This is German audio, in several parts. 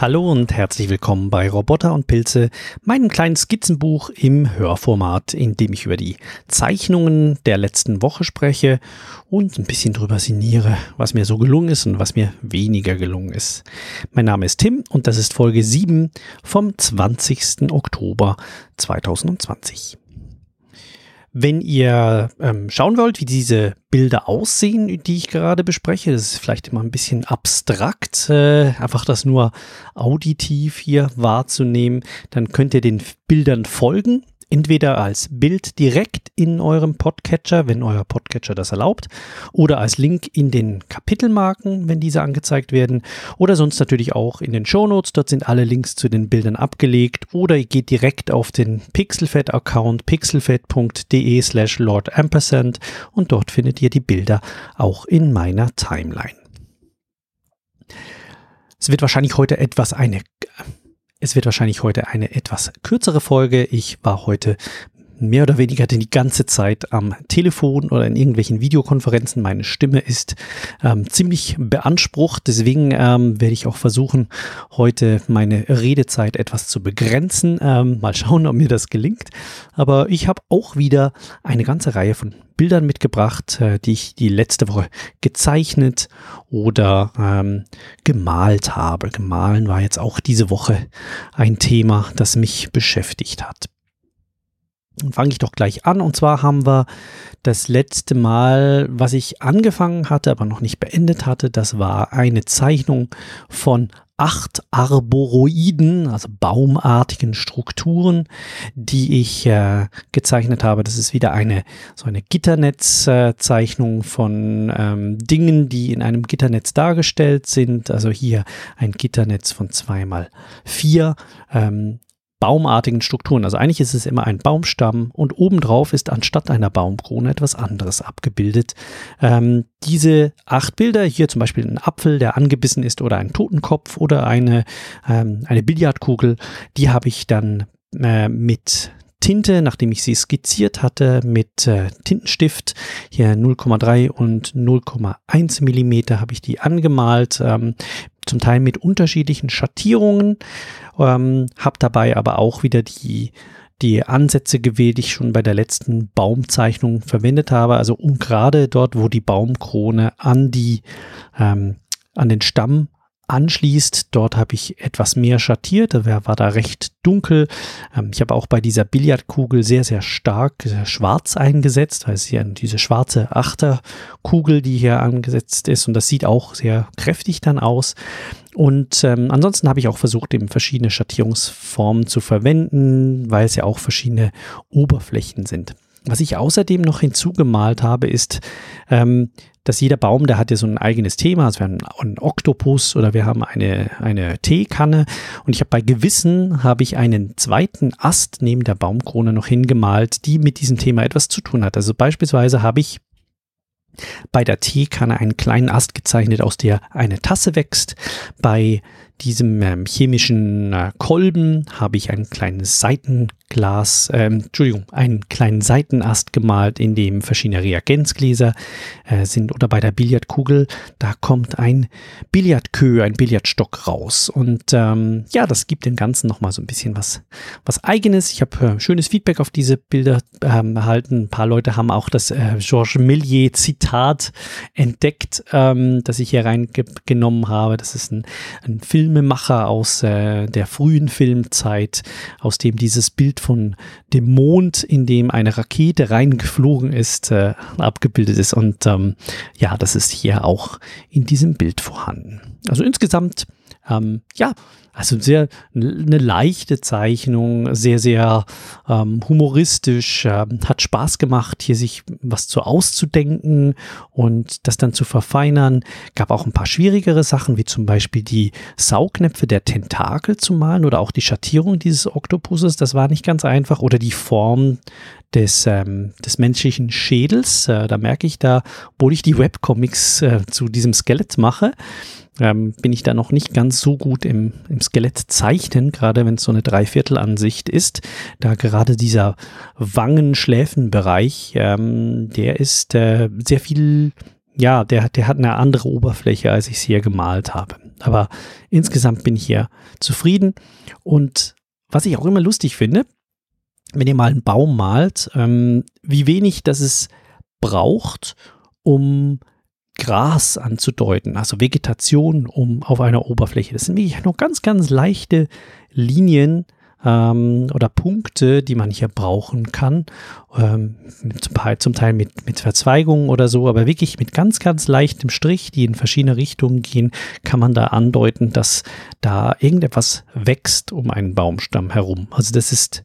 Hallo und herzlich willkommen bei Roboter und Pilze, meinem kleinen Skizzenbuch im Hörformat, in dem ich über die Zeichnungen der letzten Woche spreche und ein bisschen drüber sinniere, was mir so gelungen ist und was mir weniger gelungen ist. Mein Name ist Tim und das ist Folge 7 vom 20. Oktober 2020. Wenn ihr ähm, schauen wollt, wie diese Bilder aussehen, die ich gerade bespreche, das ist vielleicht immer ein bisschen abstrakt, äh, einfach das nur auditiv hier wahrzunehmen, dann könnt ihr den Bildern folgen entweder als Bild direkt in eurem Podcatcher, wenn euer Podcatcher das erlaubt, oder als Link in den Kapitelmarken, wenn diese angezeigt werden, oder sonst natürlich auch in den Shownotes. Dort sind alle Links zu den Bildern abgelegt, oder ihr geht direkt auf den Pixelfed-Account pixelfed.de slash Lord Ampersand und dort findet ihr die Bilder auch in meiner Timeline. Es wird wahrscheinlich heute etwas eine es wird wahrscheinlich heute eine etwas kürzere Folge. Ich war heute mehr oder weniger die ganze Zeit am Telefon oder in irgendwelchen Videokonferenzen. Meine Stimme ist ähm, ziemlich beansprucht. Deswegen ähm, werde ich auch versuchen, heute meine Redezeit etwas zu begrenzen. Ähm, mal schauen, ob mir das gelingt. Aber ich habe auch wieder eine ganze Reihe von Bildern mitgebracht, äh, die ich die letzte Woche gezeichnet oder ähm, gemalt habe. Gemahlen war jetzt auch diese Woche ein Thema, das mich beschäftigt hat. Fange ich doch gleich an. Und zwar haben wir das letzte Mal, was ich angefangen hatte, aber noch nicht beendet hatte, das war eine Zeichnung von acht Arboroiden, also baumartigen Strukturen, die ich äh, gezeichnet habe. Das ist wieder eine so eine Gitternetzzeichnung äh, von ähm, Dingen, die in einem Gitternetz dargestellt sind. Also hier ein Gitternetz von zweimal vier. Ähm, baumartigen Strukturen. Also eigentlich ist es immer ein Baumstamm und obendrauf ist anstatt einer Baumkrone etwas anderes abgebildet. Ähm, diese acht Bilder, hier zum Beispiel ein Apfel, der angebissen ist oder ein Totenkopf oder eine, ähm, eine Billardkugel, die habe ich dann äh, mit Tinte, nachdem ich sie skizziert hatte, mit äh, Tintenstift, hier 0,3 und 0,1 Millimeter habe ich die angemalt, ähm, zum Teil mit unterschiedlichen Schattierungen, ähm, habe dabei aber auch wieder die die Ansätze gewählt, die ich schon bei der letzten Baumzeichnung verwendet habe. Also um gerade dort, wo die Baumkrone an die ähm, an den Stamm anschließt. Dort habe ich etwas mehr schattiert, da war da recht dunkel. Ähm, ich habe auch bei dieser Billardkugel sehr, sehr stark sehr schwarz eingesetzt, weil es hier diese schwarze Achterkugel, die hier angesetzt ist und das sieht auch sehr kräftig dann aus. Und ähm, ansonsten habe ich auch versucht, eben verschiedene Schattierungsformen zu verwenden, weil es ja auch verschiedene Oberflächen sind. Was ich außerdem noch hinzugemalt habe, ist, ähm, dass jeder Baum, der hat ja so ein eigenes Thema. Also wir haben einen Oktopus oder wir haben eine, eine Teekanne. Und ich habe bei Gewissen habe ich einen zweiten Ast neben der Baumkrone noch hingemalt, die mit diesem Thema etwas zu tun hat. Also beispielsweise habe ich bei der Teekanne einen kleinen Ast gezeichnet, aus der eine Tasse wächst. Bei diesem ähm, chemischen äh, Kolben habe ich ein kleines Seitenglas, ähm, Entschuldigung, einen kleinen Seitenast gemalt, in dem verschiedene Reagenzgläser äh, sind. Oder bei der Billardkugel, da kommt ein Billardkö, ein Billardstock raus. Und ähm, ja, das gibt dem Ganzen nochmal so ein bisschen was, was Eigenes. Ich habe äh, schönes Feedback auf diese Bilder ähm, erhalten. Ein paar Leute haben auch das äh, Georges Millier Zitat entdeckt, ähm, das ich hier reingenommen habe. Das ist ein, ein Film Filmemacher aus äh, der frühen Filmzeit, aus dem dieses Bild von dem Mond, in dem eine Rakete reingeflogen ist, äh, abgebildet ist. Und ähm, ja, das ist hier auch in diesem Bild vorhanden. Also insgesamt, ähm, ja, also sehr eine leichte Zeichnung, sehr, sehr ähm, humoristisch, äh, hat Spaß gemacht, hier sich was zu auszudenken und das dann zu verfeinern. Gab auch ein paar schwierigere Sachen, wie zum Beispiel die Saugnäpfe der Tentakel zu malen oder auch die Schattierung dieses Oktopuses. Das war nicht ganz einfach. Oder die Form des, ähm, des menschlichen Schädels. Äh, da merke ich da, obwohl ich die Webcomics äh, zu diesem Skelett mache, ähm, bin ich da noch nicht ganz so gut im, im Skelett zeichnen, gerade wenn es so eine Dreiviertelansicht ist. Da gerade dieser Wangen-Schläfenbereich, ähm, der ist äh, sehr viel ja, der, der hat eine andere Oberfläche, als ich es hier gemalt habe. Aber insgesamt bin ich hier zufrieden. Und was ich auch immer lustig finde, wenn ihr mal einen Baum malt, ähm, wie wenig das es braucht, um Gras anzudeuten, also Vegetation um auf einer Oberfläche. Das sind wirklich nur ganz, ganz leichte Linien, ähm, oder Punkte, die man hier brauchen kann. Ähm, zum, Teil, mit, mit Verzweigungen oder so, aber wirklich mit ganz, ganz leichtem Strich, die in verschiedene Richtungen gehen, kann man da andeuten, dass da irgendetwas wächst um einen Baumstamm herum. Also das ist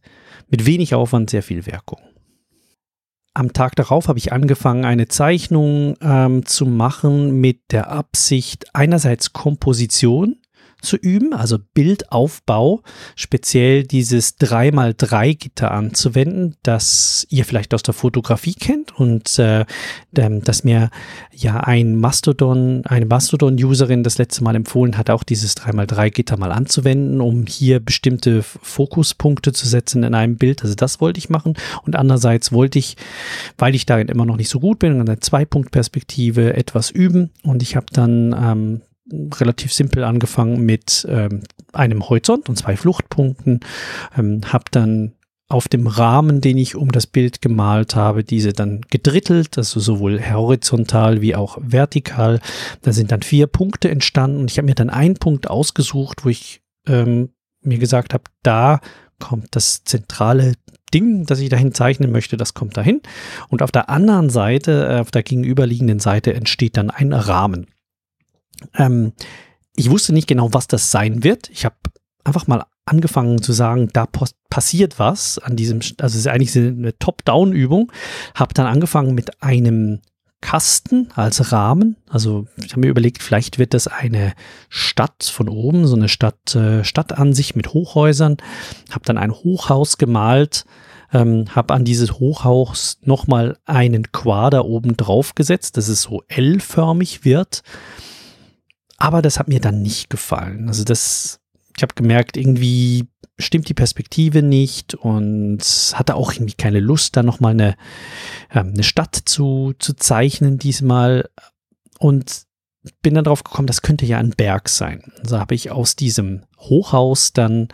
mit wenig Aufwand sehr viel Wirkung. Am Tag darauf habe ich angefangen, eine Zeichnung ähm, zu machen mit der Absicht einerseits Komposition, zu üben, also Bildaufbau, speziell dieses 3x3 Gitter anzuwenden, das ihr vielleicht aus der Fotografie kennt und äh, das mir ja ein Mastodon, eine Mastodon-Userin das letzte Mal empfohlen hat, auch dieses 3x3 Gitter mal anzuwenden, um hier bestimmte Fokuspunkte zu setzen in einem Bild. Also das wollte ich machen und andererseits wollte ich, weil ich darin immer noch nicht so gut bin, in einer Zwei-Punkt-Perspektive etwas üben und ich habe dann ähm, relativ simpel angefangen mit ähm, einem Horizont und zwei Fluchtpunkten, ähm, habe dann auf dem Rahmen, den ich um das Bild gemalt habe, diese dann gedrittelt, also sowohl horizontal wie auch vertikal. Da sind dann vier Punkte entstanden und ich habe mir dann einen Punkt ausgesucht, wo ich ähm, mir gesagt habe, da kommt das zentrale Ding, das ich dahin zeichnen möchte, das kommt dahin. Und auf der anderen Seite, äh, auf der gegenüberliegenden Seite entsteht dann ein Rahmen. Ähm, ich wusste nicht genau, was das sein wird. Ich habe einfach mal angefangen zu sagen, da passiert was an diesem, also es ist eigentlich eine Top-Down-Übung. Habe dann angefangen mit einem Kasten als Rahmen. Also ich habe mir überlegt, vielleicht wird das eine Stadt von oben, so eine Stadt, äh, Stadtansicht mit Hochhäusern. Habe dann ein Hochhaus gemalt, ähm, habe an dieses Hochhaus nochmal einen Quader oben drauf gesetzt, dass es so L-förmig wird. Aber das hat mir dann nicht gefallen. Also das, ich habe gemerkt, irgendwie stimmt die Perspektive nicht und hatte auch irgendwie keine Lust, da nochmal eine, äh, eine Stadt zu, zu zeichnen diesmal. Und bin dann drauf gekommen, das könnte ja ein Berg sein. Also habe ich aus diesem Hochhaus dann,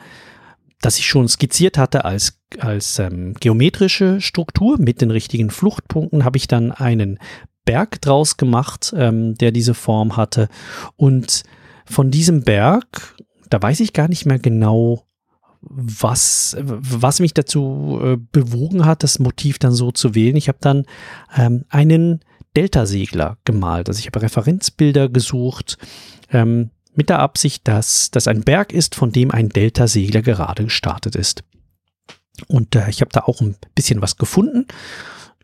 das ich schon skizziert hatte als, als ähm, geometrische Struktur mit den richtigen Fluchtpunkten, habe ich dann einen Berg draus gemacht, ähm, der diese Form hatte. Und von diesem Berg, da weiß ich gar nicht mehr genau, was, was mich dazu äh, bewogen hat, das Motiv dann so zu wählen. Ich habe dann ähm, einen Delta-Segler gemalt. Also ich habe Referenzbilder gesucht ähm, mit der Absicht, dass das ein Berg ist, von dem ein Delta-Segler gerade gestartet ist. Und äh, ich habe da auch ein bisschen was gefunden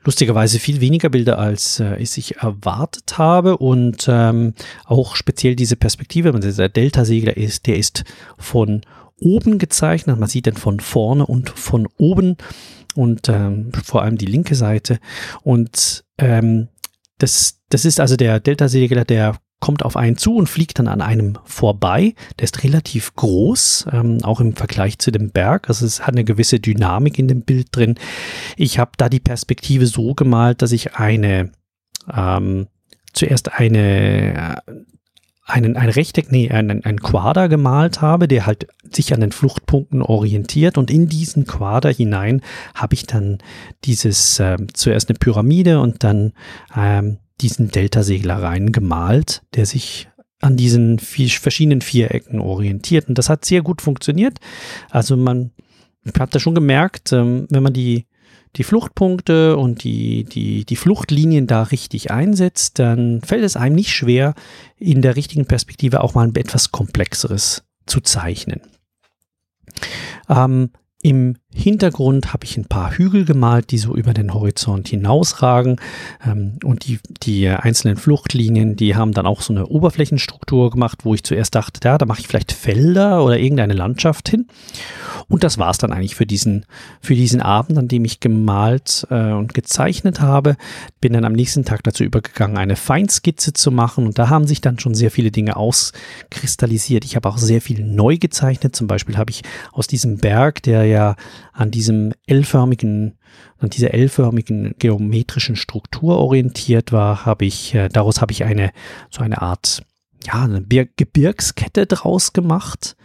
lustigerweise viel weniger Bilder, als äh, ich erwartet habe. Und ähm, auch speziell diese Perspektive, wenn dieser Delta-Segler ist, der ist von oben gezeichnet. Man sieht den von vorne und von oben und ähm, vor allem die linke Seite. Und ähm, das, das ist also der Delta-Segler, der kommt auf einen zu und fliegt dann an einem vorbei. Der ist relativ groß, ähm, auch im Vergleich zu dem Berg. Also es hat eine gewisse Dynamik in dem Bild drin. Ich habe da die Perspektive so gemalt, dass ich eine ähm, zuerst eine einen, ein Rechteck, nee, einen, einen Quader gemalt habe, der halt sich an den Fluchtpunkten orientiert und in diesen Quader hinein habe ich dann dieses äh, zuerst eine Pyramide und dann ähm, diesen Delta-Segler rein gemalt, der sich an diesen vier, verschiedenen Vierecken orientiert. Und das hat sehr gut funktioniert. Also man hat da schon gemerkt, ähm, wenn man die, die Fluchtpunkte und die, die, die Fluchtlinien da richtig einsetzt, dann fällt es einem nicht schwer, in der richtigen Perspektive auch mal ein etwas komplexeres zu zeichnen. Ähm, im Hintergrund habe ich ein paar Hügel gemalt, die so über den Horizont hinausragen. Ähm, und die, die einzelnen Fluchtlinien, die haben dann auch so eine Oberflächenstruktur gemacht, wo ich zuerst dachte, ja, da mache ich vielleicht Felder oder irgendeine Landschaft hin. Und das war es dann eigentlich für diesen, für diesen Abend, an dem ich gemalt äh, und gezeichnet habe. Bin dann am nächsten Tag dazu übergegangen, eine Feinskizze zu machen. Und da haben sich dann schon sehr viele Dinge auskristallisiert. Ich habe auch sehr viel neu gezeichnet. Zum Beispiel habe ich aus diesem Berg, der ja an diesem L-förmigen an dieser L-förmigen geometrischen Struktur orientiert war, habe ich, äh, daraus habe ich eine, so eine Art, ja, eine Gebirgskette draus gemacht,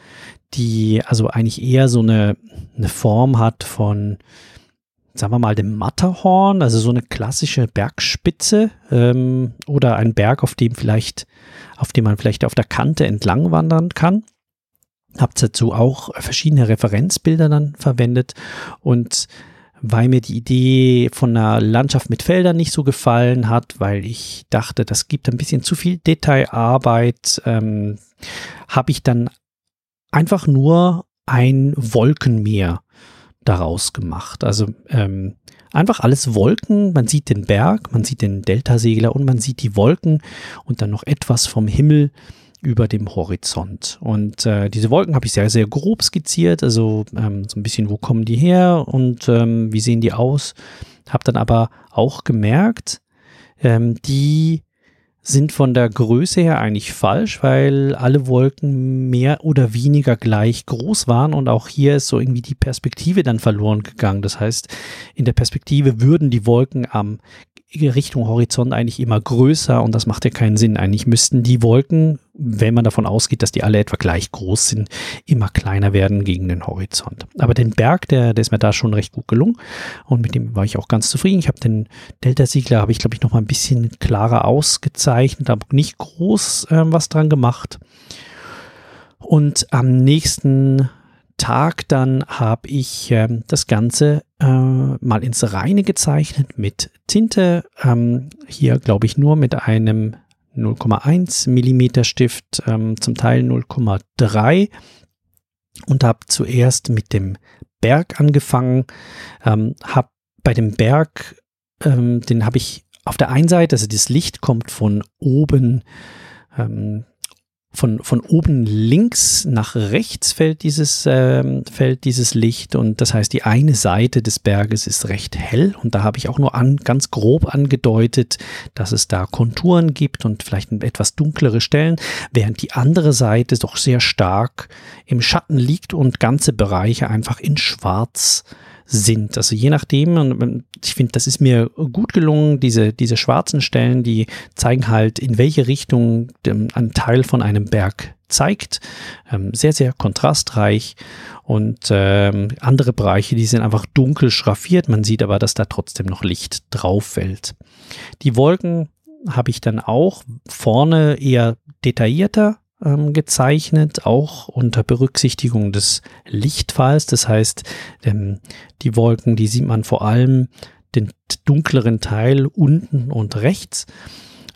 die also eigentlich eher so eine, eine Form hat von, sagen wir mal, dem Matterhorn, also so eine klassische Bergspitze ähm, oder ein Berg, auf dem vielleicht, auf dem man vielleicht auf der Kante entlang wandern kann. Hab dazu auch verschiedene Referenzbilder dann verwendet und weil mir die Idee von einer Landschaft mit Feldern nicht so gefallen hat, weil ich dachte, das gibt ein bisschen zu viel Detailarbeit, ähm, habe ich dann einfach nur ein Wolkenmeer daraus gemacht. Also ähm, einfach alles Wolken. Man sieht den Berg, man sieht den Deltasegler und man sieht die Wolken und dann noch etwas vom Himmel über dem Horizont. Und äh, diese Wolken habe ich sehr, sehr grob skizziert, also ähm, so ein bisschen, wo kommen die her und ähm, wie sehen die aus. Habe dann aber auch gemerkt, ähm, die sind von der Größe her eigentlich falsch, weil alle Wolken mehr oder weniger gleich groß waren und auch hier ist so irgendwie die Perspektive dann verloren gegangen. Das heißt, in der Perspektive würden die Wolken am Richtung Horizont eigentlich immer größer und das macht ja keinen Sinn. Eigentlich müssten die Wolken, wenn man davon ausgeht, dass die alle etwa gleich groß sind, immer kleiner werden gegen den Horizont. Aber den Berg, der, der ist mir da schon recht gut gelungen und mit dem war ich auch ganz zufrieden. Ich habe den Delta-Siegler, habe ich glaube ich noch mal ein bisschen klarer ausgezeichnet, aber nicht groß äh, was dran gemacht. Und am nächsten Tag dann habe ich äh, das Ganze äh, mal ins Reine gezeichnet mit Tinte. Ähm, hier glaube ich nur mit einem 0,1 Millimeter Stift, ähm, zum Teil 0,3 und habe zuerst mit dem Berg angefangen. Ähm, habe bei dem Berg, ähm, den habe ich auf der einen Seite, also das Licht kommt von oben ähm, von, von oben links nach rechts fällt dieses, äh, fällt dieses Licht und das heißt, die eine Seite des Berges ist recht hell und da habe ich auch nur an, ganz grob angedeutet, dass es da Konturen gibt und vielleicht etwas dunklere Stellen, während die andere Seite doch sehr stark im Schatten liegt und ganze Bereiche einfach in schwarz sind. Also je nachdem, und ich finde, das ist mir gut gelungen, diese, diese schwarzen Stellen, die zeigen halt, in welche Richtung ein Teil von einem Berg zeigt. Ähm, sehr, sehr kontrastreich. Und ähm, andere Bereiche, die sind einfach dunkel schraffiert. Man sieht aber, dass da trotzdem noch Licht drauf fällt. Die Wolken habe ich dann auch vorne eher detaillierter ähm, gezeichnet, auch unter Berücksichtigung des Lichtfalls. Das heißt, ähm, die Wolken, die sieht man vor allem den dunkleren Teil unten und rechts.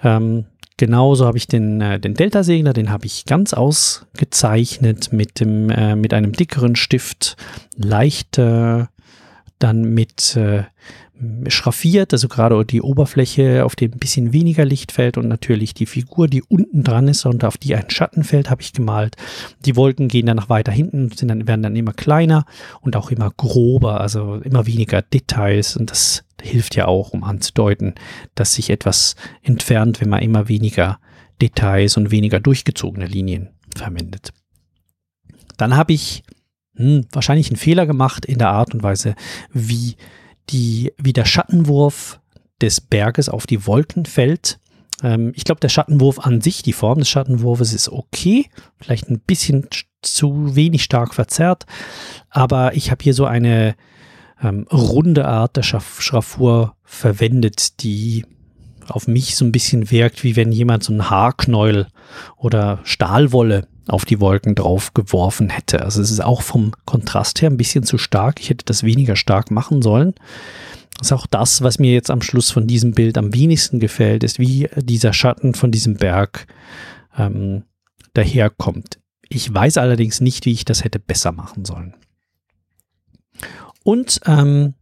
Ähm, genauso habe ich den, äh, den Delta-Segler, den habe ich ganz ausgezeichnet mit, dem, äh, mit einem dickeren Stift, leicht äh, dann mit äh, schraffiert, also gerade die Oberfläche, auf die ein bisschen weniger Licht fällt und natürlich die Figur, die unten dran ist und auf die ein Schatten fällt, habe ich gemalt. Die Wolken gehen dann noch weiter hinten und sind dann, werden dann immer kleiner und auch immer grober, also immer weniger Details und das hilft ja auch, um anzudeuten, dass sich etwas entfernt, wenn man immer weniger Details und weniger durchgezogene Linien verwendet. Dann habe ich hm, wahrscheinlich einen Fehler gemacht in der Art und Weise, wie die, wie der Schattenwurf des Berges auf die Wolken fällt. Ähm, ich glaube, der Schattenwurf an sich, die Form des Schattenwurfes ist okay, vielleicht ein bisschen zu wenig stark verzerrt, aber ich habe hier so eine ähm, runde Art der Schraffur verwendet, die auf mich so ein bisschen wirkt, wie wenn jemand so ein Haarknäuel oder Stahlwolle auf die Wolken drauf geworfen hätte. Also es ist auch vom Kontrast her ein bisschen zu stark. Ich hätte das weniger stark machen sollen. Das ist auch das, was mir jetzt am Schluss von diesem Bild am wenigsten gefällt, ist, wie dieser Schatten von diesem Berg ähm, daherkommt. Ich weiß allerdings nicht, wie ich das hätte besser machen sollen. Und ähm,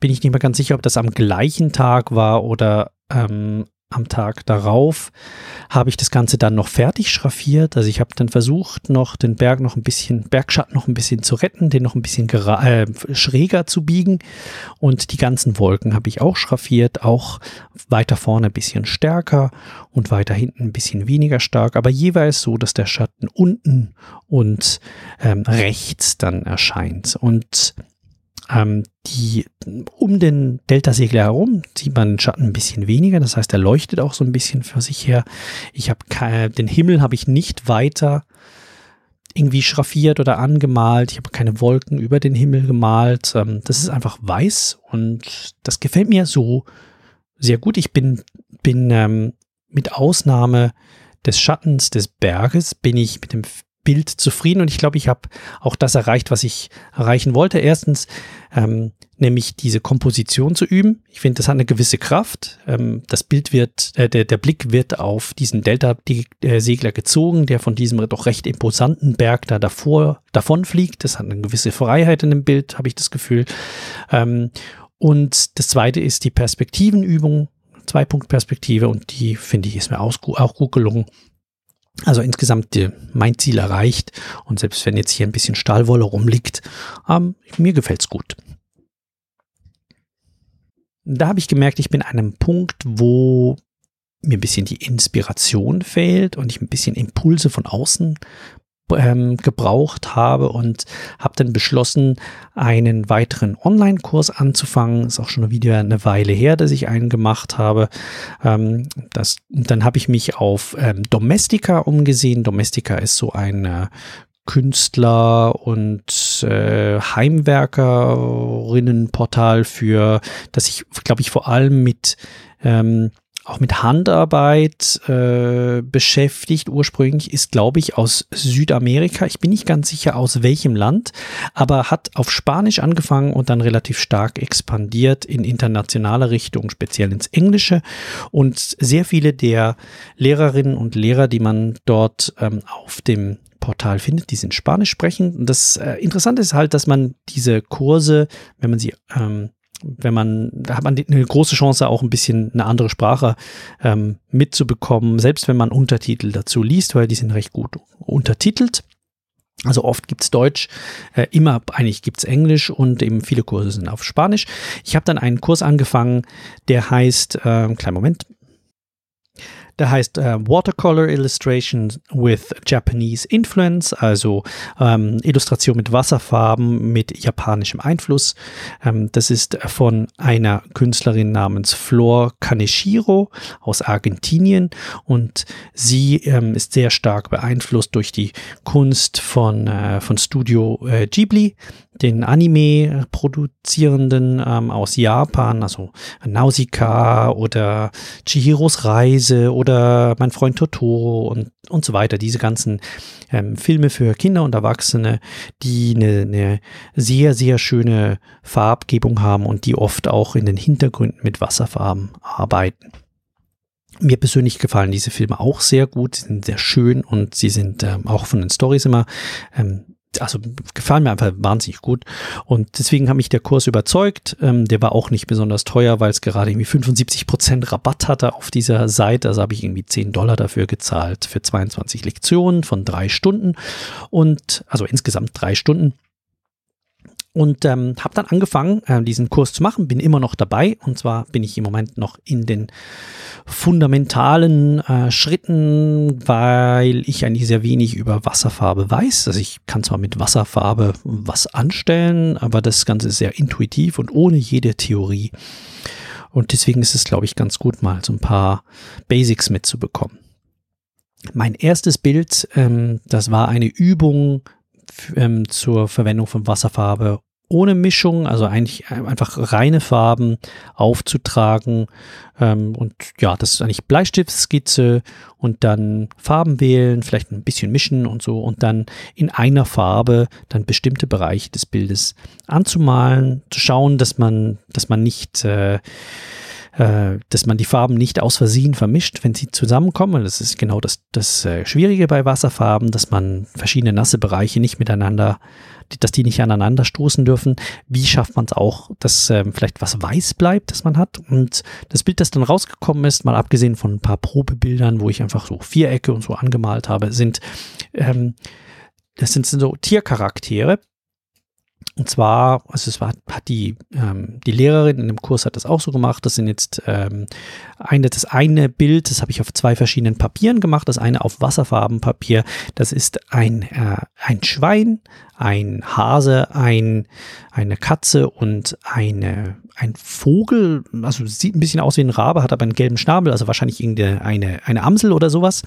bin ich nicht mehr ganz sicher, ob das am gleichen Tag war oder ähm, am Tag darauf habe ich das Ganze dann noch fertig schraffiert. Also ich habe dann versucht, noch den Berg noch ein bisschen, Bergschatten noch ein bisschen zu retten, den noch ein bisschen äh, schräger zu biegen. Und die ganzen Wolken habe ich auch schraffiert, auch weiter vorne ein bisschen stärker und weiter hinten ein bisschen weniger stark, aber jeweils so, dass der Schatten unten und ähm, rechts dann erscheint. Und ähm, die um den Delta-Segler herum sieht man den Schatten ein bisschen weniger, das heißt, er leuchtet auch so ein bisschen für sich her. Ich habe den Himmel habe ich nicht weiter irgendwie schraffiert oder angemalt. Ich habe keine Wolken über den Himmel gemalt. Ähm, das ist einfach weiß und das gefällt mir so sehr gut. Ich bin, bin ähm, mit Ausnahme des Schattens des Berges, bin ich mit dem Bild zufrieden und ich glaube, ich habe auch das erreicht, was ich erreichen wollte. Erstens, ähm, nämlich diese Komposition zu üben. Ich finde, das hat eine gewisse Kraft. Ähm, das Bild wird, äh, der, der Blick wird auf diesen Delta-Segler gezogen, der von diesem doch recht imposanten Berg da davor davon fliegt. Das hat eine gewisse Freiheit in dem Bild, habe ich das Gefühl. Ähm, und das zweite ist die Perspektivenübung, Zwei-Punkt-Perspektive und die finde ich ist mir auch gut gelungen. Also insgesamt mein Ziel erreicht und selbst wenn jetzt hier ein bisschen Stahlwolle rumliegt, ähm, mir gefällt's gut. Da habe ich gemerkt, ich bin an einem Punkt, wo mir ein bisschen die Inspiration fehlt und ich ein bisschen Impulse von außen ähm, gebraucht habe und habe dann beschlossen, einen weiteren Online-Kurs anzufangen. Ist auch schon wieder eine Weile her, dass ich einen gemacht habe. Ähm, das, dann habe ich mich auf ähm, Domestika umgesehen. Domestika ist so ein äh, Künstler und äh, Heimwerkerinnenportal für, das ich, glaube ich, vor allem mit ähm, auch mit Handarbeit äh, beschäftigt. Ursprünglich ist, glaube ich, aus Südamerika. Ich bin nicht ganz sicher, aus welchem Land, aber hat auf Spanisch angefangen und dann relativ stark expandiert in internationale Richtung, speziell ins Englische. Und sehr viele der Lehrerinnen und Lehrer, die man dort ähm, auf dem Portal findet, die sind Spanisch sprechend. Und das äh, Interessante ist halt, dass man diese Kurse, wenn man sie ähm, wenn man, da hat man eine große Chance, auch ein bisschen eine andere Sprache ähm, mitzubekommen, selbst wenn man Untertitel dazu liest, weil die sind recht gut untertitelt. Also oft gibt's Deutsch, äh, immer eigentlich gibt's Englisch und eben viele Kurse sind auf Spanisch. Ich habe dann einen Kurs angefangen, der heißt, äh, kleinen Moment, der heißt äh, Watercolor Illustration with Japanese Influence, also ähm, Illustration mit Wasserfarben mit japanischem Einfluss. Ähm, das ist von einer Künstlerin namens Flor Kaneshiro aus Argentinien und sie ähm, ist sehr stark beeinflusst durch die Kunst von, äh, von Studio äh, Ghibli den Anime produzierenden ähm, aus Japan, also Nausicaa oder Chihiros Reise oder Mein Freund Totoro und, und so weiter. Diese ganzen ähm, Filme für Kinder und Erwachsene, die eine, eine sehr, sehr schöne Farbgebung haben und die oft auch in den Hintergründen mit Wasserfarben arbeiten. Mir persönlich gefallen diese Filme auch sehr gut, sie sind sehr schön und sie sind ähm, auch von den Stories immer ähm, also gefallen mir einfach wahnsinnig gut. Und deswegen hat mich der Kurs überzeugt. Ähm, der war auch nicht besonders teuer, weil es gerade irgendwie 75 Prozent Rabatt hatte auf dieser Seite. Also habe ich irgendwie 10 Dollar dafür gezahlt für 22 Lektionen von drei Stunden. Und also insgesamt drei Stunden und ähm, habe dann angefangen, äh, diesen Kurs zu machen, bin immer noch dabei und zwar bin ich im Moment noch in den fundamentalen äh, Schritten, weil ich eigentlich sehr wenig über Wasserfarbe weiß. Also ich kann zwar mit Wasserfarbe was anstellen, aber das Ganze ist sehr intuitiv und ohne jede Theorie. Und deswegen ist es, glaube ich, ganz gut, mal so ein paar Basics mitzubekommen. Mein erstes Bild, ähm, das war eine Übung ähm, zur Verwendung von Wasserfarbe ohne Mischung, also eigentlich einfach reine Farben aufzutragen. Ähm, und ja, das ist eigentlich Bleistiftskizze und dann Farben wählen, vielleicht ein bisschen mischen und so und dann in einer Farbe dann bestimmte Bereiche des Bildes anzumalen, zu schauen, dass man, dass man nicht äh, äh, dass man die Farben nicht aus Versehen vermischt, wenn sie zusammenkommen. Das ist genau das, das äh, Schwierige bei Wasserfarben, dass man verschiedene nasse Bereiche nicht miteinander, dass die nicht aneinander stoßen dürfen. Wie schafft man es auch, dass äh, vielleicht was weiß bleibt, das man hat? Und das Bild, das dann rausgekommen ist, mal abgesehen von ein paar Probebildern, wo ich einfach so Vierecke und so angemalt habe, sind ähm, das sind so Tiercharaktere, und zwar, also es war, hat die, ähm, die Lehrerin in dem Kurs hat das auch so gemacht. Das sind jetzt ähm, eine, das eine Bild, das habe ich auf zwei verschiedenen Papieren gemacht. Das eine auf Wasserfarbenpapier. Das ist ein, äh, ein Schwein, ein Hase, ein, eine Katze und eine, ein Vogel. Also sieht ein bisschen aus wie ein Rabe, hat aber einen gelben Schnabel, also wahrscheinlich irgendeine eine, eine Amsel oder sowas.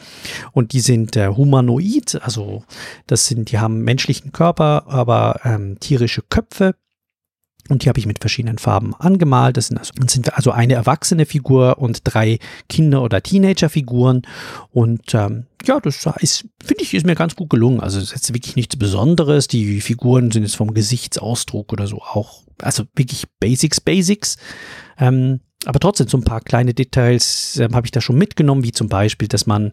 Und die sind äh, humanoid, also das sind, die haben menschlichen Körper, aber ähm, tierische Köpfe. Und die habe ich mit verschiedenen Farben angemalt. Das sind also, sind also eine erwachsene Figur und drei Kinder- oder Teenager-Figuren. Und ähm, ja, das ist, finde ich, ist mir ganz gut gelungen. Also es ist jetzt wirklich nichts Besonderes. Die Figuren sind jetzt vom Gesichtsausdruck oder so auch, also wirklich Basics, Basics. Ähm, aber trotzdem so ein paar kleine Details äh, habe ich da schon mitgenommen, wie zum Beispiel, dass man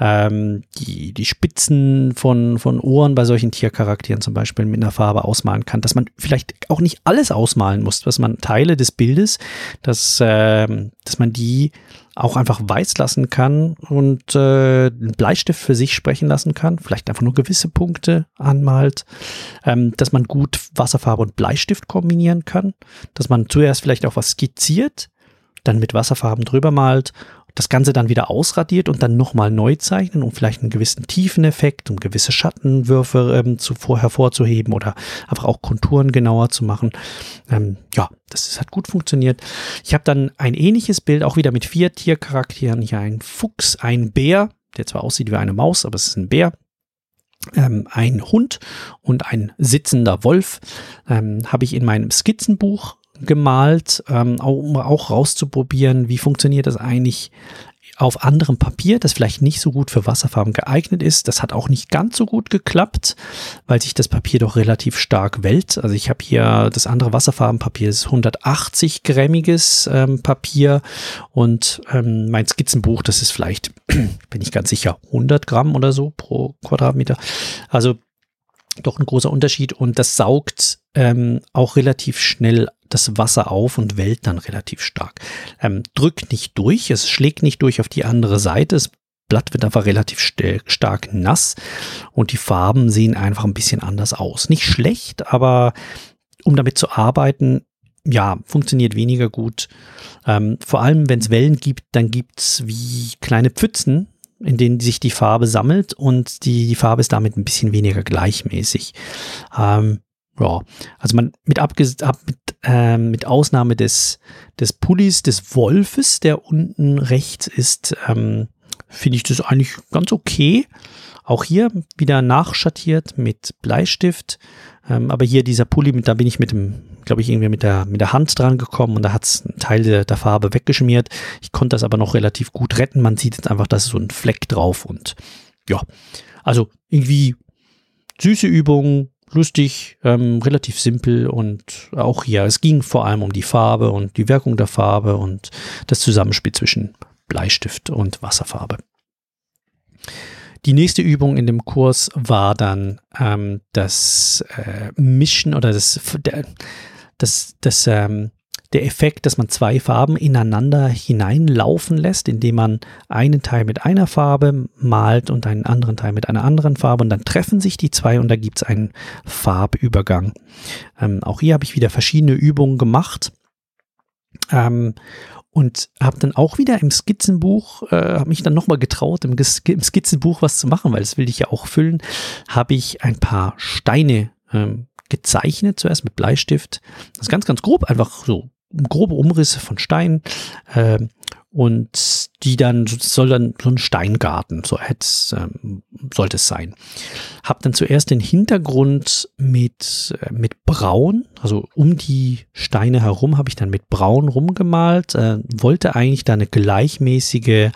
ähm, die, die Spitzen von, von Ohren bei solchen Tiercharakteren zum Beispiel mit einer Farbe ausmalen kann, dass man vielleicht auch nicht alles ausmalen muss, dass man Teile des Bildes, dass, äh, dass man die auch einfach weiß lassen kann und äh, einen Bleistift für sich sprechen lassen kann, vielleicht einfach nur gewisse Punkte anmalt, ähm, dass man gut Wasserfarbe und Bleistift kombinieren kann, dass man zuerst vielleicht auch was skizziert, dann mit Wasserfarben drüber malt das Ganze dann wieder ausradiert und dann nochmal neu zeichnen, um vielleicht einen gewissen Tiefeneffekt, um gewisse Schattenwürfe ähm, zuvor hervorzuheben oder einfach auch Konturen genauer zu machen. Ähm, ja, das, das hat gut funktioniert. Ich habe dann ein ähnliches Bild, auch wieder mit vier Tiercharakteren. Hier ein Fuchs, ein Bär, der zwar aussieht wie eine Maus, aber es ist ein Bär. Ähm, ein Hund und ein sitzender Wolf ähm, habe ich in meinem Skizzenbuch gemalt, ähm, um auch rauszuprobieren, wie funktioniert das eigentlich auf anderem Papier, das vielleicht nicht so gut für Wasserfarben geeignet ist. Das hat auch nicht ganz so gut geklappt, weil sich das Papier doch relativ stark wellt. Also ich habe hier das andere Wasserfarbenpapier, das ist 180 grammiges ähm, Papier und ähm, mein Skizzenbuch, das ist vielleicht, bin ich ganz sicher, 100 Gramm oder so pro Quadratmeter. Also doch ein großer Unterschied und das saugt ähm, auch relativ schnell das Wasser auf und wellt dann relativ stark. Ähm, drückt nicht durch, es schlägt nicht durch auf die andere Seite, das Blatt wird einfach relativ stark nass und die Farben sehen einfach ein bisschen anders aus. Nicht schlecht, aber um damit zu arbeiten, ja, funktioniert weniger gut. Ähm, vor allem, wenn es Wellen gibt, dann gibt es wie kleine Pfützen, in denen sich die Farbe sammelt und die, die Farbe ist damit ein bisschen weniger gleichmäßig. Ähm, ja, also man mit, abges ab, mit, äh, mit Ausnahme des, des Pullis des Wolfes, der unten rechts ist, ähm, finde ich das eigentlich ganz okay. Auch hier wieder nachschattiert mit Bleistift. Ähm, aber hier dieser Pulli, mit, da bin ich mit dem, glaube ich, irgendwie mit der, mit der Hand dran gekommen und da hat es einen Teil der, der, Farbe weggeschmiert. Ich konnte das aber noch relativ gut retten. Man sieht jetzt einfach, dass so ein Fleck drauf und ja, also irgendwie süße Übung, lustig, ähm, relativ simpel und auch hier, es ging vor allem um die Farbe und die Wirkung der Farbe und das Zusammenspiel zwischen Bleistift und Wasserfarbe. Die nächste Übung in dem Kurs war dann ähm, das äh, Mischen oder das, das, das ähm, der Effekt, dass man zwei Farben ineinander hineinlaufen lässt, indem man einen Teil mit einer Farbe malt und einen anderen Teil mit einer anderen Farbe und dann treffen sich die zwei und da gibt es einen Farbübergang. Ähm, auch hier habe ich wieder verschiedene Übungen gemacht. Ähm, und habe dann auch wieder im Skizzenbuch, äh, habe mich dann nochmal getraut, im, im, Skizzenbuch was zu machen, weil das will ich ja auch füllen, habe ich ein paar Steine ähm, gezeichnet, zuerst mit Bleistift. Das ist ganz, ganz grob, einfach so grobe Umrisse von Stein äh, und die dann soll dann so ein Steingarten, so hätte ähm, sollte es sein. Hab dann zuerst den Hintergrund mit äh, mit Braun, also um die Steine herum habe ich dann mit Braun rumgemalt. Äh, wollte eigentlich da eine gleichmäßige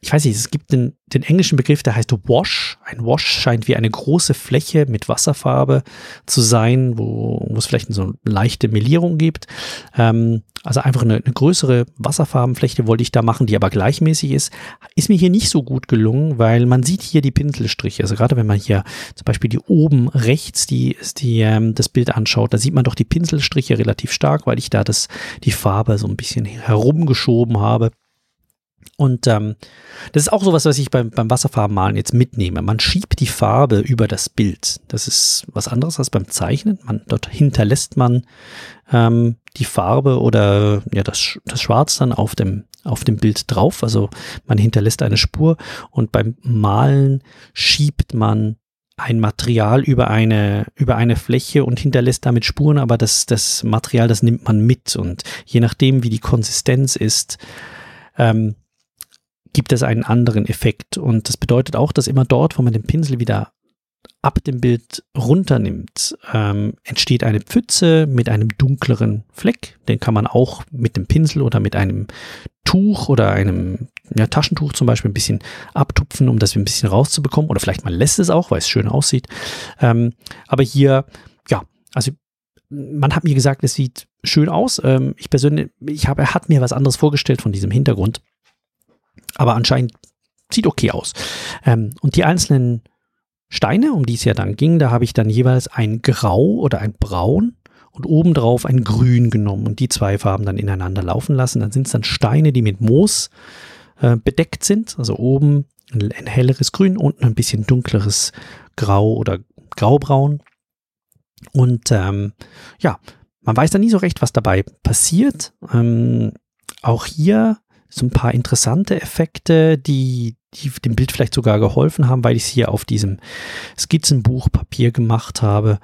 ich weiß nicht, es gibt den, den englischen Begriff, der heißt Wash. Ein Wash scheint wie eine große Fläche mit Wasserfarbe zu sein, wo, wo es vielleicht so eine leichte Melierung gibt. Ähm, also einfach eine, eine größere Wasserfarbenfläche wollte ich da machen, die aber gleichmäßig ist. Ist mir hier nicht so gut gelungen, weil man sieht hier die Pinselstriche. Also gerade wenn man hier zum Beispiel die oben rechts die, die ähm, das Bild anschaut, da sieht man doch die Pinselstriche relativ stark, weil ich da das, die Farbe so ein bisschen herumgeschoben habe. Und ähm, das ist auch sowas, was ich beim, beim Wasserfarbenmalen jetzt mitnehme. Man schiebt die Farbe über das Bild. Das ist was anderes als beim Zeichnen. Man, dort hinterlässt man ähm, die Farbe oder ja das, das Schwarz dann auf dem, auf dem Bild drauf. Also man hinterlässt eine Spur und beim Malen schiebt man ein Material über eine, über eine Fläche und hinterlässt damit Spuren, aber das, das Material, das nimmt man mit und je nachdem, wie die Konsistenz ist, ähm, gibt es einen anderen Effekt. Und das bedeutet auch, dass immer dort, wo man den Pinsel wieder ab dem Bild runternimmt, ähm, entsteht eine Pfütze mit einem dunkleren Fleck. Den kann man auch mit dem Pinsel oder mit einem Tuch oder einem ja, Taschentuch zum Beispiel ein bisschen abtupfen, um das ein bisschen rauszubekommen. Oder vielleicht man lässt es auch, weil es schön aussieht. Ähm, aber hier, ja, also man hat mir gesagt, es sieht schön aus. Ähm, ich persönlich, ich habe, er hat mir was anderes vorgestellt von diesem Hintergrund. Aber anscheinend sieht okay aus. Ähm, und die einzelnen Steine, um die es ja dann ging, da habe ich dann jeweils ein Grau oder ein Braun und obendrauf ein Grün genommen und die zwei Farben dann ineinander laufen lassen. Dann sind es dann Steine, die mit Moos äh, bedeckt sind. Also oben ein, ein helleres Grün, unten ein bisschen dunkleres Grau oder Graubraun. Und ähm, ja, man weiß dann nie so recht, was dabei passiert. Ähm, auch hier so ein paar interessante Effekte, die, die dem Bild vielleicht sogar geholfen haben, weil ich es hier auf diesem Skizzenbuchpapier gemacht habe.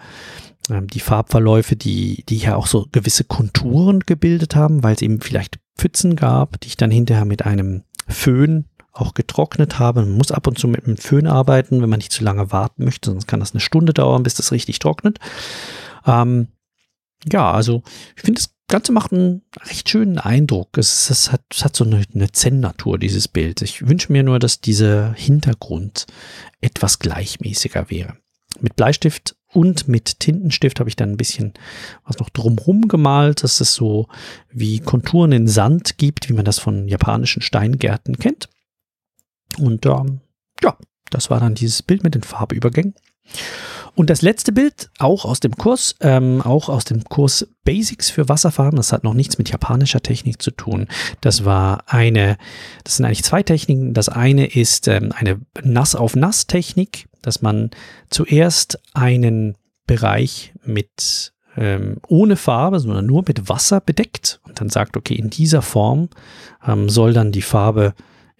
Ähm, die Farbverläufe, die, die hier auch so gewisse Konturen gebildet haben, weil es eben vielleicht Pfützen gab, die ich dann hinterher mit einem Föhn auch getrocknet habe. Man muss ab und zu mit einem Föhn arbeiten, wenn man nicht zu lange warten möchte, sonst kann das eine Stunde dauern, bis das richtig trocknet. Ähm, ja, also ich finde das Ganze macht einen recht schönen Eindruck. Es, es, hat, es hat so eine, eine Zen-Natur, dieses Bild. Ich wünsche mir nur, dass dieser Hintergrund etwas gleichmäßiger wäre. Mit Bleistift und mit Tintenstift habe ich dann ein bisschen was noch drumherum gemalt, dass es so wie Konturen in Sand gibt, wie man das von japanischen Steingärten kennt. Und ähm, ja, das war dann dieses Bild mit den Farbübergängen. Und das letzte Bild, auch aus dem Kurs, ähm, auch aus dem Kurs Basics für Wasserfarben, das hat noch nichts mit japanischer Technik zu tun. Das war eine, das sind eigentlich zwei Techniken. Das eine ist ähm, eine Nass-auf-Nass-Technik, dass man zuerst einen Bereich mit ähm, ohne Farbe, sondern nur mit Wasser bedeckt und dann sagt, okay, in dieser Form ähm, soll dann die Farbe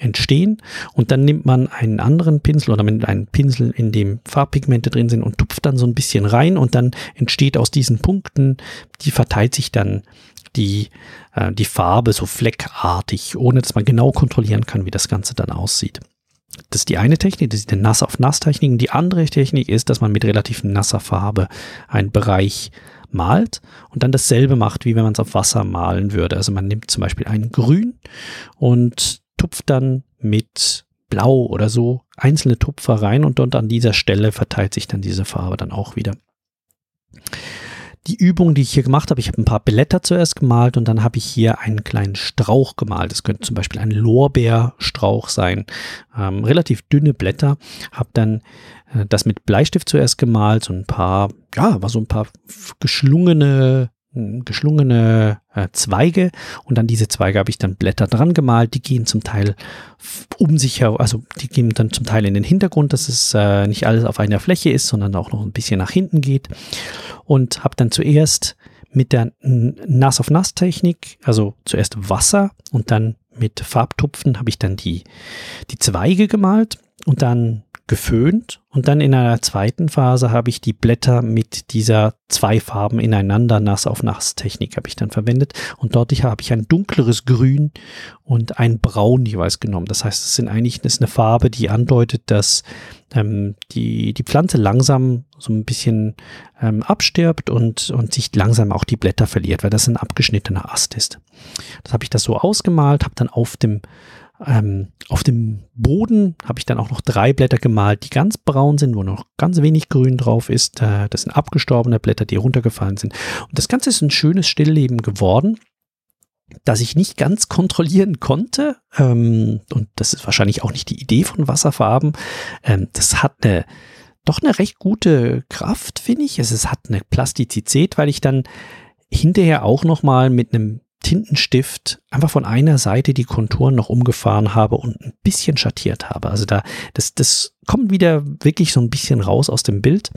entstehen und dann nimmt man einen anderen Pinsel oder mit einem Pinsel, in dem Farbpigmente drin sind und tupft dann so ein bisschen rein und dann entsteht aus diesen Punkten, die verteilt sich dann die, äh, die Farbe so fleckartig, ohne dass man genau kontrollieren kann, wie das Ganze dann aussieht. Das ist die eine Technik, das ist die Nass auf Nass Technik. Die andere Technik ist, dass man mit relativ nasser Farbe einen Bereich malt und dann dasselbe macht, wie wenn man es auf Wasser malen würde. Also man nimmt zum Beispiel ein Grün und tupft dann mit Blau oder so einzelne Tupfer rein und dort an dieser Stelle verteilt sich dann diese Farbe dann auch wieder. Die Übung, die ich hier gemacht habe, ich habe ein paar Blätter zuerst gemalt und dann habe ich hier einen kleinen Strauch gemalt. Das könnte zum Beispiel ein Lorbeerstrauch sein. Ähm, relativ dünne Blätter. Habe dann äh, das mit Bleistift zuerst gemalt, so ein paar, ja, war so ein paar geschlungene geschlungene äh, Zweige und an diese Zweige habe ich dann Blätter dran gemalt. Die gehen zum Teil um sich herum, also die gehen dann zum Teil in den Hintergrund, dass es äh, nicht alles auf einer Fläche ist, sondern auch noch ein bisschen nach hinten geht. Und habe dann zuerst mit der Nass auf Nass Technik, also zuerst Wasser und dann mit Farbtupfen habe ich dann die, die Zweige gemalt und dann geföhnt und dann in einer zweiten Phase habe ich die Blätter mit dieser zwei Farben ineinander nass auf nass Technik habe ich dann verwendet und dort habe ich ein dunkleres Grün und ein Braun jeweils genommen. Das heißt, es sind eigentlich das ist eine Farbe, die andeutet, dass ähm, die, die Pflanze langsam so ein bisschen ähm, abstirbt und, und sich langsam auch die Blätter verliert, weil das ein abgeschnittener Ast ist. Das habe ich das so ausgemalt, habe dann auf dem Ähm, auf dem Boden habe ich dann auch noch drei Blätter gemalt, die ganz braun sind, wo noch ganz wenig Grün drauf ist. Äh, das sind abgestorbene Blätter, die runtergefallen sind. Und das Ganze ist ein schönes Stillleben geworden das ich nicht ganz kontrollieren konnte. Ähm, und das ist wahrscheinlich auch nicht die Idee von Wasserfarben. Ähm, das hat eine doch eine recht gute Kraft, finde ich. Es, es hat eine Plastizität, weil ich dann hinterher auch noch mal mit einem Tintenstift einfach von einer Seite die Konturen noch umgefahren habe und ein bisschen schattiert habe. Also da, das, das kommt wieder wirklich so ein bisschen raus aus dem Bild.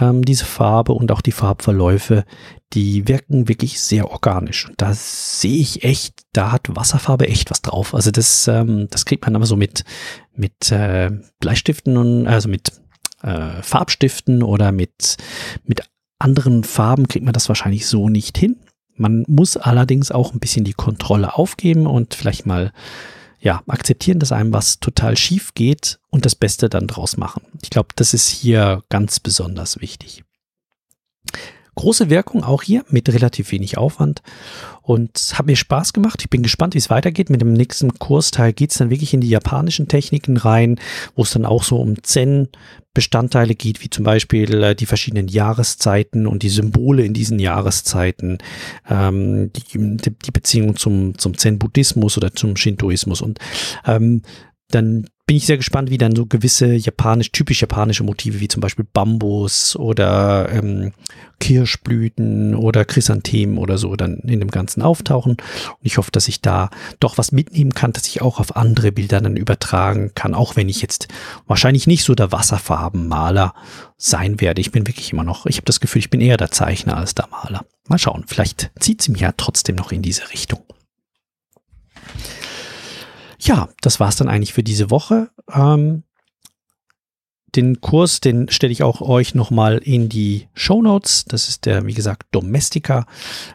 Ähm, diese Farbe und auch die Farbverläufe, die wirken wirklich sehr organisch. Und da sehe ich echt, da hat Wasserfarbe echt was drauf. Also das, ähm, das kriegt man aber so mit, mit äh, Bleistiften und also mit äh, Farbstiften oder mit, mit anderen Farben kriegt man das wahrscheinlich so nicht hin. Man muss allerdings auch ein bisschen die Kontrolle aufgeben und vielleicht mal ja, akzeptieren, dass einem was total schief geht und das Beste dann draus machen. Ich glaube, das ist hier ganz besonders wichtig. Große Wirkung auch hier mit relativ wenig Aufwand und hat mir Spaß gemacht. Ich bin gespannt, wie es weitergeht. Mit dem nächsten Kursteil geht es dann wirklich in die japanischen Techniken rein, wo es dann auch so um Zen-Bestandteile geht, wie zum Beispiel äh, die verschiedenen Jahreszeiten und die Symbole in diesen Jahreszeiten, ähm, die, die Beziehung zum, zum Zen-Buddhismus oder zum Shintoismus und ähm, dann bin ich sehr gespannt, wie dann so gewisse japanisch, typisch japanische Motive wie zum Beispiel Bambus oder ähm, Kirschblüten oder Chrysanthemen oder so dann in dem Ganzen auftauchen. Und ich hoffe, dass ich da doch was mitnehmen kann, dass ich auch auf andere Bilder dann übertragen kann, auch wenn ich jetzt wahrscheinlich nicht so der Wasserfarbenmaler sein werde. Ich bin wirklich immer noch, ich habe das Gefühl, ich bin eher der Zeichner als der Maler. Mal schauen, vielleicht zieht sie mich ja trotzdem noch in diese Richtung. Ja, das war's dann eigentlich für diese Woche. Ähm, den Kurs, den stelle ich auch euch nochmal in die Show Notes. Das ist der, wie gesagt, Domestika.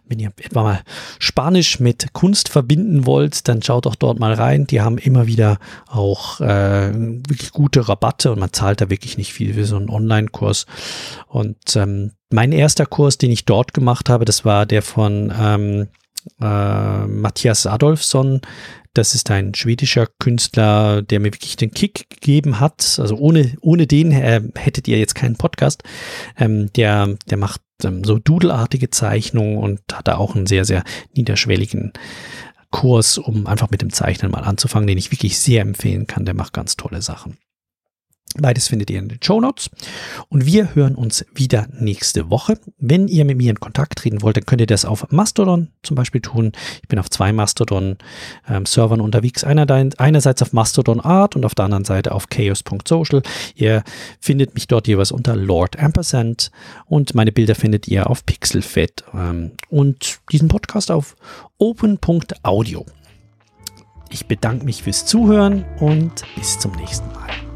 Wenn ihr etwa mal Spanisch mit Kunst verbinden wollt, dann schaut doch dort mal rein. Die haben immer wieder auch äh, wirklich gute Rabatte und man zahlt da wirklich nicht viel für so einen Online-Kurs. Und ähm, mein erster Kurs, den ich dort gemacht habe, das war der von ähm, äh, Matthias Adolfsson, das ist ein schwedischer Künstler, der mir wirklich den Kick gegeben hat. Also ohne, ohne den äh, hättet ihr jetzt keinen Podcast. Ähm, der, der macht ähm, so dudelartige Zeichnungen und hat da auch einen sehr, sehr niederschwelligen Kurs, um einfach mit dem Zeichnen mal anzufangen, den ich wirklich sehr empfehlen kann. Der macht ganz tolle Sachen. Beides findet ihr in den Show Notes. Und wir hören uns wieder nächste Woche. Wenn ihr mit mir in Kontakt treten wollt, dann könnt ihr das auf Mastodon zum Beispiel tun. Ich bin auf zwei Mastodon-Servern ähm, unterwegs. einerseits auf Mastodon Art und auf der anderen Seite auf chaos.social. Ihr findet mich dort jeweils unter Lord Ampersand und meine Bilder findet ihr auf Pixelfed ähm, und diesen Podcast auf open.audio. Ich bedanke mich fürs Zuhören und bis zum nächsten Mal.